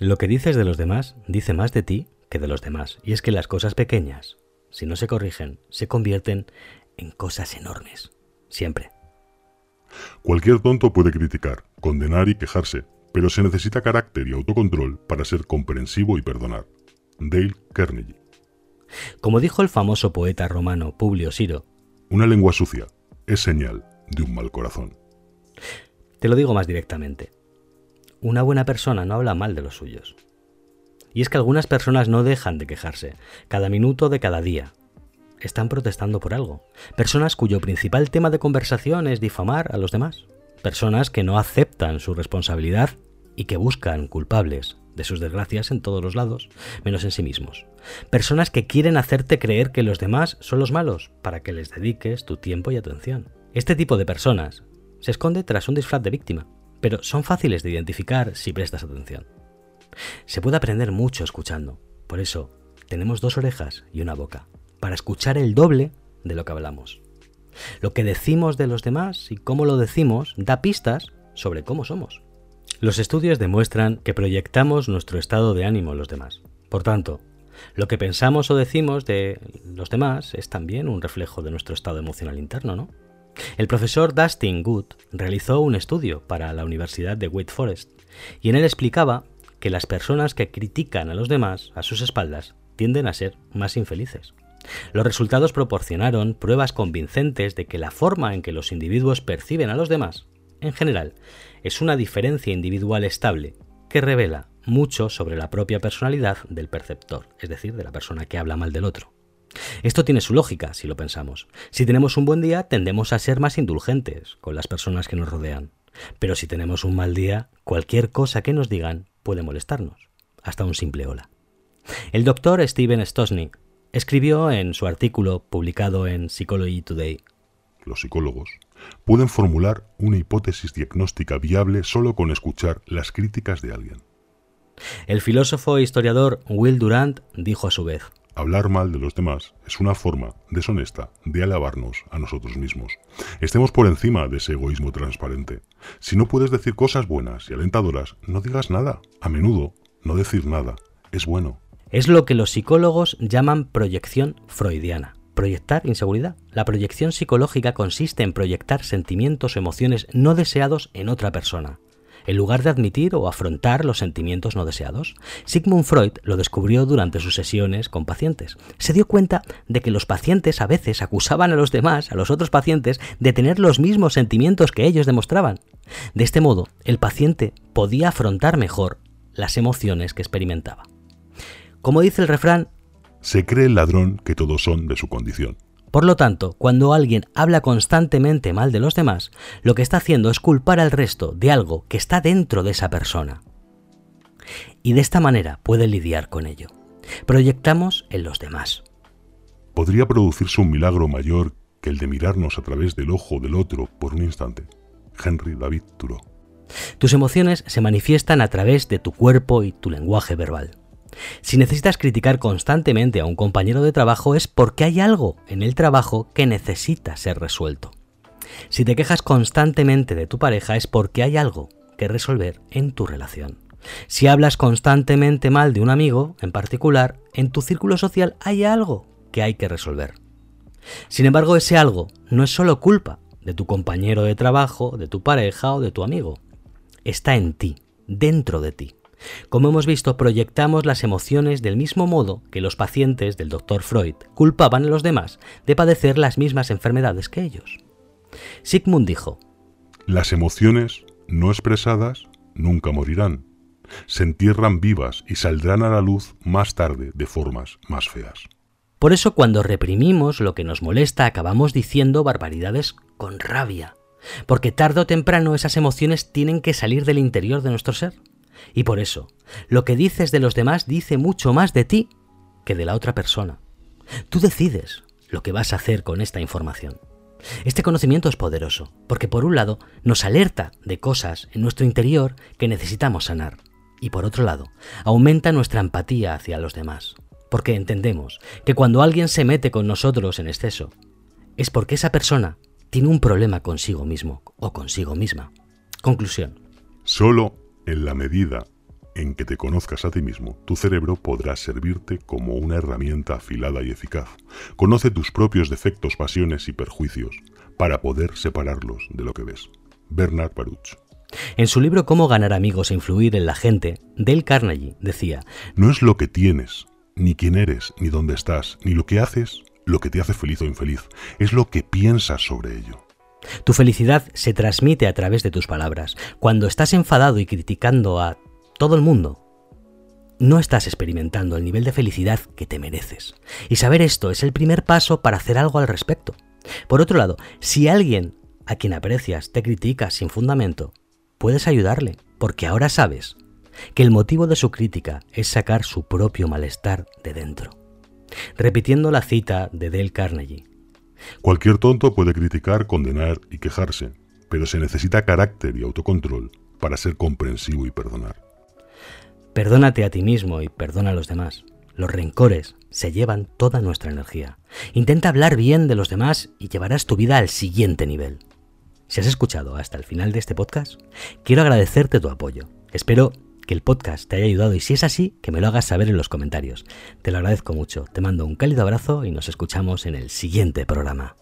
Lo que dices de los demás dice más de ti que de los demás. Y es que las cosas pequeñas, si no se corrigen, se convierten en cosas enormes. Siempre. Cualquier tonto puede criticar, condenar y quejarse, pero se necesita carácter y autocontrol para ser comprensivo y perdonar. Dale Carnegie. Como dijo el famoso poeta romano Publio Siro, una lengua sucia es señal de un mal corazón. Te lo digo más directamente. Una buena persona no habla mal de los suyos. Y es que algunas personas no dejan de quejarse, cada minuto de cada día. Están protestando por algo. Personas cuyo principal tema de conversación es difamar a los demás. Personas que no aceptan su responsabilidad y que buscan culpables de sus desgracias en todos los lados, menos en sí mismos. Personas que quieren hacerte creer que los demás son los malos para que les dediques tu tiempo y atención. Este tipo de personas se esconde tras un disfraz de víctima pero son fáciles de identificar si prestas atención. Se puede aprender mucho escuchando, por eso tenemos dos orejas y una boca, para escuchar el doble de lo que hablamos. Lo que decimos de los demás y cómo lo decimos da pistas sobre cómo somos. Los estudios demuestran que proyectamos nuestro estado de ánimo en los demás. Por tanto, lo que pensamos o decimos de los demás es también un reflejo de nuestro estado emocional interno, ¿no? El profesor Dustin Good realizó un estudio para la Universidad de Wake Forest y en él explicaba que las personas que critican a los demás a sus espaldas tienden a ser más infelices. Los resultados proporcionaron pruebas convincentes de que la forma en que los individuos perciben a los demás, en general, es una diferencia individual estable que revela mucho sobre la propia personalidad del perceptor, es decir, de la persona que habla mal del otro. Esto tiene su lógica, si lo pensamos. Si tenemos un buen día, tendemos a ser más indulgentes con las personas que nos rodean. Pero si tenemos un mal día, cualquier cosa que nos digan puede molestarnos, hasta un simple hola. El doctor Steven Stosnik escribió en su artículo publicado en Psychology Today. Los psicólogos pueden formular una hipótesis diagnóstica viable solo con escuchar las críticas de alguien. El filósofo e historiador Will Durant dijo a su vez, Hablar mal de los demás es una forma deshonesta de alabarnos a nosotros mismos. Estemos por encima de ese egoísmo transparente. Si no puedes decir cosas buenas y alentadoras, no digas nada. A menudo, no decir nada es bueno. Es lo que los psicólogos llaman proyección freudiana. Proyectar inseguridad. La proyección psicológica consiste en proyectar sentimientos o emociones no deseados en otra persona en lugar de admitir o afrontar los sentimientos no deseados. Sigmund Freud lo descubrió durante sus sesiones con pacientes. Se dio cuenta de que los pacientes a veces acusaban a los demás, a los otros pacientes, de tener los mismos sentimientos que ellos demostraban. De este modo, el paciente podía afrontar mejor las emociones que experimentaba. Como dice el refrán, se cree el ladrón que todos son de su condición. Por lo tanto, cuando alguien habla constantemente mal de los demás, lo que está haciendo es culpar al resto de algo que está dentro de esa persona. Y de esta manera puede lidiar con ello. Proyectamos en los demás. Podría producirse un milagro mayor que el de mirarnos a través del ojo del otro por un instante. Henry David Thoreau. Tus emociones se manifiestan a través de tu cuerpo y tu lenguaje verbal. Si necesitas criticar constantemente a un compañero de trabajo es porque hay algo en el trabajo que necesita ser resuelto. Si te quejas constantemente de tu pareja es porque hay algo que resolver en tu relación. Si hablas constantemente mal de un amigo, en particular, en tu círculo social hay algo que hay que resolver. Sin embargo, ese algo no es solo culpa de tu compañero de trabajo, de tu pareja o de tu amigo. Está en ti, dentro de ti. Como hemos visto, proyectamos las emociones del mismo modo que los pacientes del Dr. Freud culpaban a los demás de padecer las mismas enfermedades que ellos. Sigmund dijo, Las emociones no expresadas nunca morirán. Se entierran vivas y saldrán a la luz más tarde de formas más feas. Por eso cuando reprimimos lo que nos molesta acabamos diciendo barbaridades con rabia, porque tarde o temprano esas emociones tienen que salir del interior de nuestro ser. Y por eso, lo que dices de los demás dice mucho más de ti que de la otra persona. Tú decides lo que vas a hacer con esta información. Este conocimiento es poderoso, porque por un lado nos alerta de cosas en nuestro interior que necesitamos sanar, y por otro lado aumenta nuestra empatía hacia los demás, porque entendemos que cuando alguien se mete con nosotros en exceso, es porque esa persona tiene un problema consigo mismo o consigo misma. Conclusión. Solo en la medida en que te conozcas a ti mismo, tu cerebro podrá servirte como una herramienta afilada y eficaz. Conoce tus propios defectos, pasiones y perjuicios para poder separarlos de lo que ves. Bernard Baruch. En su libro Cómo ganar amigos e influir en la gente, Dale Carnegie decía, No es lo que tienes, ni quién eres, ni dónde estás, ni lo que haces, lo que te hace feliz o infeliz, es lo que piensas sobre ello. Tu felicidad se transmite a través de tus palabras. Cuando estás enfadado y criticando a todo el mundo, no estás experimentando el nivel de felicidad que te mereces. Y saber esto es el primer paso para hacer algo al respecto. Por otro lado, si alguien a quien aprecias te critica sin fundamento, puedes ayudarle, porque ahora sabes que el motivo de su crítica es sacar su propio malestar de dentro. Repitiendo la cita de Dale Carnegie. Cualquier tonto puede criticar, condenar y quejarse, pero se necesita carácter y autocontrol para ser comprensivo y perdonar. Perdónate a ti mismo y perdona a los demás. Los rencores se llevan toda nuestra energía. Intenta hablar bien de los demás y llevarás tu vida al siguiente nivel. Si has escuchado hasta el final de este podcast, quiero agradecerte tu apoyo. Espero que el podcast te haya ayudado y si es así, que me lo hagas saber en los comentarios. Te lo agradezco mucho. Te mando un cálido abrazo y nos escuchamos en el siguiente programa.